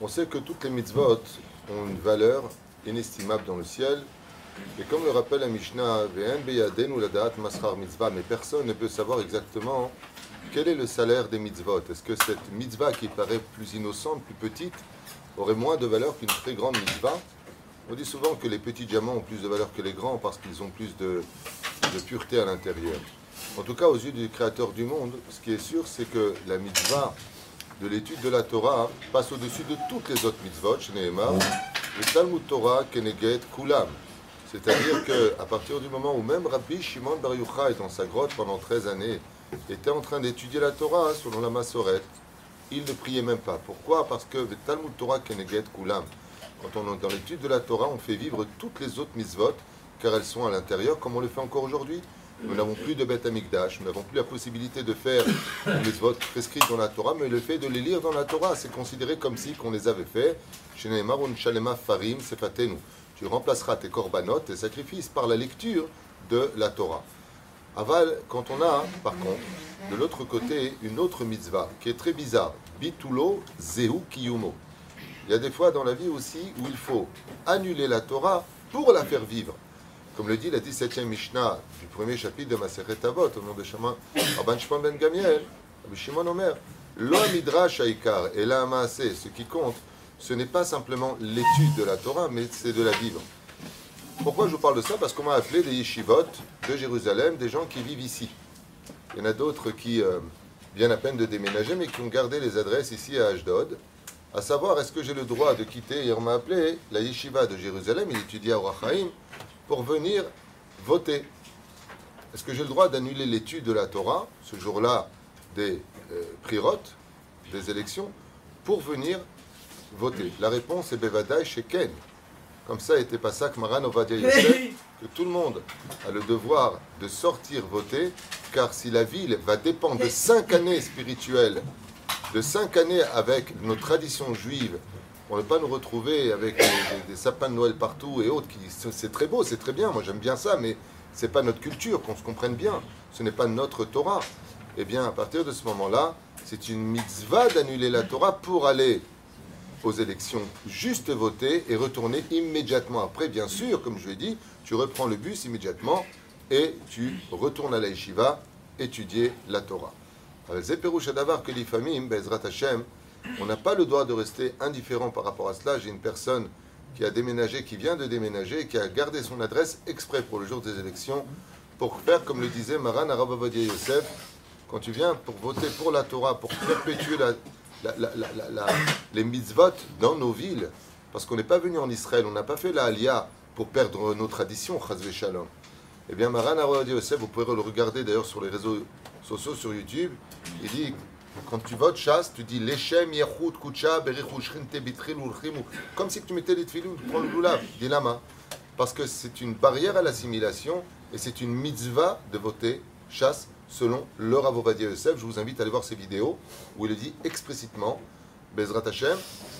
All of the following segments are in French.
On sait que toutes les mitzvot ont une valeur inestimable dans le ciel. Et comme le rappelle la Mishnah, mais personne ne peut savoir exactement quel est le salaire des mitzvot. Est-ce que cette mitzvah qui paraît plus innocente, plus petite, aurait moins de valeur qu'une très grande mitzvah? On dit souvent que les petits diamants ont plus de valeur que les grands parce qu'ils ont plus de pureté à l'intérieur. En tout cas, aux yeux du Créateur du monde, ce qui est sûr, c'est que la mitzvah de l'étude de la Torah passe au-dessus de toutes les autres mitzvot, chez Nehemar, le Talmud Torah Keneget Kulam. C'est-à-dire qu'à partir du moment où même Rabbi Shimon Bar Yochai, dans sa grotte pendant 13 années, était en train d'étudier la Torah selon la Massorette, il ne priait même pas. Pourquoi? Parce que le Talmud Torah Keneget Kulam, quand on est dans l'étude de la Torah, on fait vivre toutes les autres mitzvot, car elles sont à l'intérieur, comme on le fait encore aujourd'hui. Nous n'avons plus de Beth Amikdash, nous n'avons plus la possibilité de faire les votes prescrites dans la Torah, mais le fait de les lire dans la Torah, c'est considéré comme si qu'on les avait fait. Chez Neymar, Shalema Farim. Tu remplaceras tes korbanot, tes sacrifices, par la lecture de la Torah. Aval, quand on a, par contre, de l'autre côté, une autre mitzvah qui est très bizarre, Bitulo Zehu Kiyumo. Il y a des fois dans la vie aussi où il faut annuler la Torah pour la faire vivre. Comme le dit la 17e Mishnah du premier chapitre de Maseret Avot, au nom de Shama Rabban Shimon ben Gamiel, Shimon Omer, Lo midrash et la ce qui compte, ce n'est pas simplement l'étude de la Torah, mais c'est de la vivre. Pourquoi je vous parle de ça? Parce qu'on m'a appelé des yeshivot de Jérusalem, des gens qui vivent ici. Il y en a d'autres qui euh, viennent à peine de déménager, mais qui ont gardé les adresses ici à Ashdod. À savoir, est-ce que j'ai le droit de quitter? Et on m'a appelé la yeshiva de Jérusalem, il étudie à Orachaim, pour venir voter. Est-ce que j'ai le droit d'annuler l'étude de la Torah, ce jour-là des euh, prirotes, des élections, pour venir voter? La réponse est Bevadaï chez Ken. Comme ça n'était pas ça que Maran Ovadia Yosef, que tout le monde a le devoir de sortir voter, car si la ville va dépendre de cinq années spirituelles, de cinq années avec nos traditions juives, pour ne pas nous retrouver avec des, sapins de Noël partout et autres, qui c'est très beau, c'est très bien, moi j'aime bien ça, mais c'est pas notre culture, qu'on se comprenne bien, ce n'est pas notre Torah. Eh bien, à partir de ce moment-là, c'est une mitzvah d'annuler la Torah pour aller aux élections, juste voter et retourner immédiatement après. Bien sûr, comme je l'ai dit, tu reprends le bus immédiatement et tu retournes à la yeshiva étudier la Torah. l'ifamim, Bezrat Hashem, on n'a pas le droit de rester indifférent par rapport à cela. J'ai une personne qui a déménagé, qui vient de déménager, qui a gardé son adresse exprès pour le jour des élections, pour faire, comme le disait Maran Arabavadia Yosef, quand tu viens pour voter pour la Torah, pour perpétuer les mitzvot dans nos villes, parce qu'on n'est pas venu en Israël, on n'a pas fait la Aliyah pour perdre nos traditions, Chazve Shalom. Eh bien, Maran Arabavadia Yosef, vous pouvez le regarder d'ailleurs sur les réseaux sociaux, sur YouTube, il dit quand tu votes chasse, tu dis Leshem Yachut Kucha Comme si tu mettais les tefilou, tu prends le loulav, dis la main. Parce que c'est une barrière à l'assimilation et c'est une mitzvah de voter chasse selon le Rav Yosef. Je vous invite à aller voir ces vidéos où il dit explicitement Bezrat Hashem,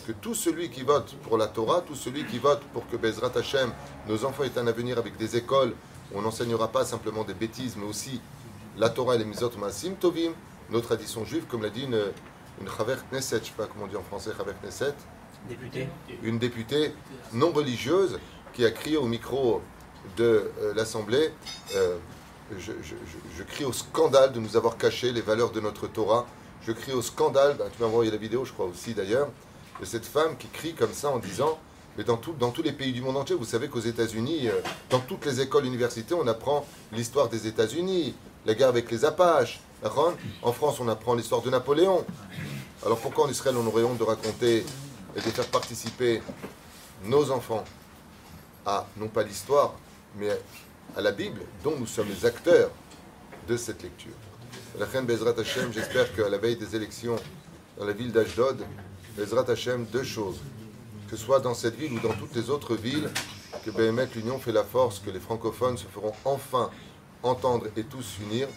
que tout celui qui vote pour la Torah, tout celui qui vote pour que Bezrat Hashem, nos enfants aient un avenir avec des écoles où on n'enseignera pas simplement des bêtises, mais aussi la Torah et les Mizot Masim Tovim, nos traditions juives, comme l'a dit une, une Chaver Knesset, je ne sais pas comment on dit en français, Chaver Knesset. Députée. Une députée non religieuse qui a crié au micro de euh, l'Assemblée euh, je, crie au scandale de nous avoir caché les valeurs de notre Torah. Je crie au scandale, ben, tu m'as envoyé la vidéo, je crois aussi d'ailleurs, de cette femme qui crie comme ça en disant mais dans, tout, dans tous les pays du monde entier, vous savez qu'aux États-Unis, euh, dans toutes les écoles, universités, on apprend l'histoire des États-Unis, la guerre avec les Apaches, en France, on apprend l'histoire de Napoléon. Alors pourquoi en Israël, on aurait honte de raconter et de faire participer nos enfants à, non pas l'histoire, mais à la Bible, dont nous sommes les acteurs de cette lecture. La reine Bezrat Hashem, j'espère qu'à la veille des élections dans la ville d'Ashdod, Bezrat Hashem, deux choses. Que ce soit dans cette ville ou dans toutes les autres villes, que BMF, l'union fait la force, que les francophones se feront enfin entendre et tous unir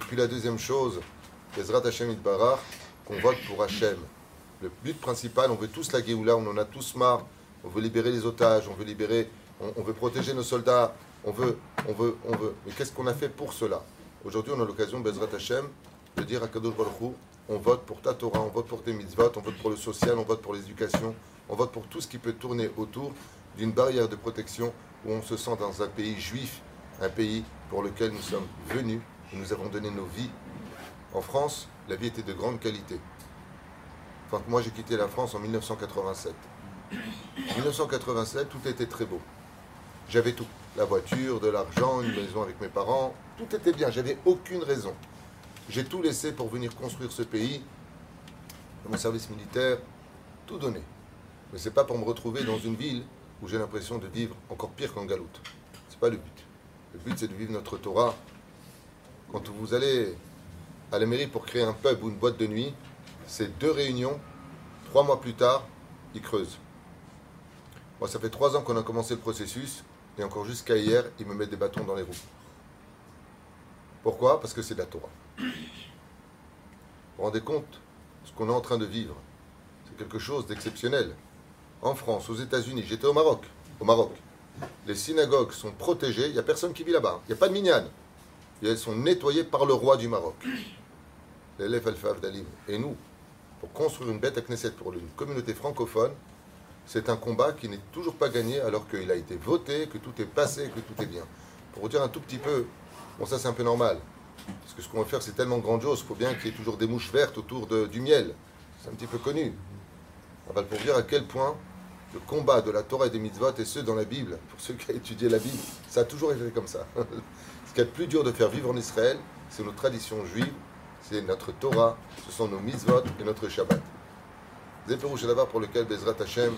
puis la deuxième chose, Ezrat Hashem Itbarach, qu'on vote pour Hachem. Le but principal, on veut tous la Géoula, on en a tous marre. On veut libérer les otages, on veut libérer, on, veut protéger nos soldats, on veut, on veut, on veut. Mais qu'est-ce qu'on a fait pour cela? Aujourd'hui, on a l'occasion, Bezrat Hashem, de dire à Kadosh Baruch on vote pour ta Torah, on vote pour tes mitzvot, on vote pour le social, on vote pour l'éducation, on vote pour tout ce qui peut tourner autour d'une barrière de protection où on se sent dans un pays juif, un pays pour lequel nous sommes venus et nous avons donné nos vies. En France, la vie était de grande qualité. Enfin, moi, j'ai quitté la France en 1987. En 1987, tout était très beau. J'avais tout. La voiture, de l'argent, une maison avec mes parents. Tout était bien. J'avais aucune raison. J'ai tout laissé pour venir construire ce pays. Mon service militaire, tout donné. Mais c'est pas pour me retrouver dans une ville où j'ai l'impression de vivre encore pire qu'en galoute. C'est pas le but. Le but, c'est de vivre notre Torah. Quand vous allez à la mairie pour créer un pub ou une boîte de nuit, c'est deux réunions. Trois mois plus tard, ils creusent. Moi, ça fait trois ans qu'on a commencé le processus, et encore jusqu'à hier, ils me mettent des bâtons dans les roues. Pourquoi? Parce que c'est de la Torah. Vous vous rendez compte Ce qu'on est en train de vivre, c'est quelque chose d'exceptionnel. En France, aux États-Unis, j'étais au Maroc. Au Maroc, les synagogues sont protégées, il n'y a personne qui vit là-bas. Il n'y a pas de minyan. elles sont nettoyées par le roi du Maroc. L'élève Alfaf Dalim. Et nous, pour construire une bête à Knesset pour une communauté francophone, c'est un combat qui n'est toujours pas gagné alors qu'il a été voté, que tout est passé, que tout est bien. Pour vous dire un tout petit peu, bon ça c'est un peu normal, parce que ce qu'on va faire c'est tellement grandiose, il faut bien qu'il y ait toujours des mouches vertes autour de, du miel. C'est un petit peu connu. On va pour dire à quel point le combat de la Torah et des mitzvot, et ceux dans la Bible, pour ceux qui ont étudié la Bible, ça a toujours été comme ça. ce qui est le plus dur de faire vivre en Israël, c'est nos traditions juives, c'est notre Torah, ce sont nos mitzvot et notre Shabbat. Zéperouche d'abord pour lequel Bezrat Hashem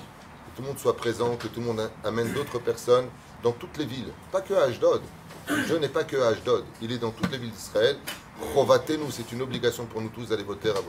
tout le monde soit présent, que tout le monde amène d'autres personnes dans toutes les villes, pas que à Ashdod. Je n'est pas que à Ashdod, il est dans toutes les villes d'Israël. nous c'est une obligation pour nous tous d'aller voter à tailles.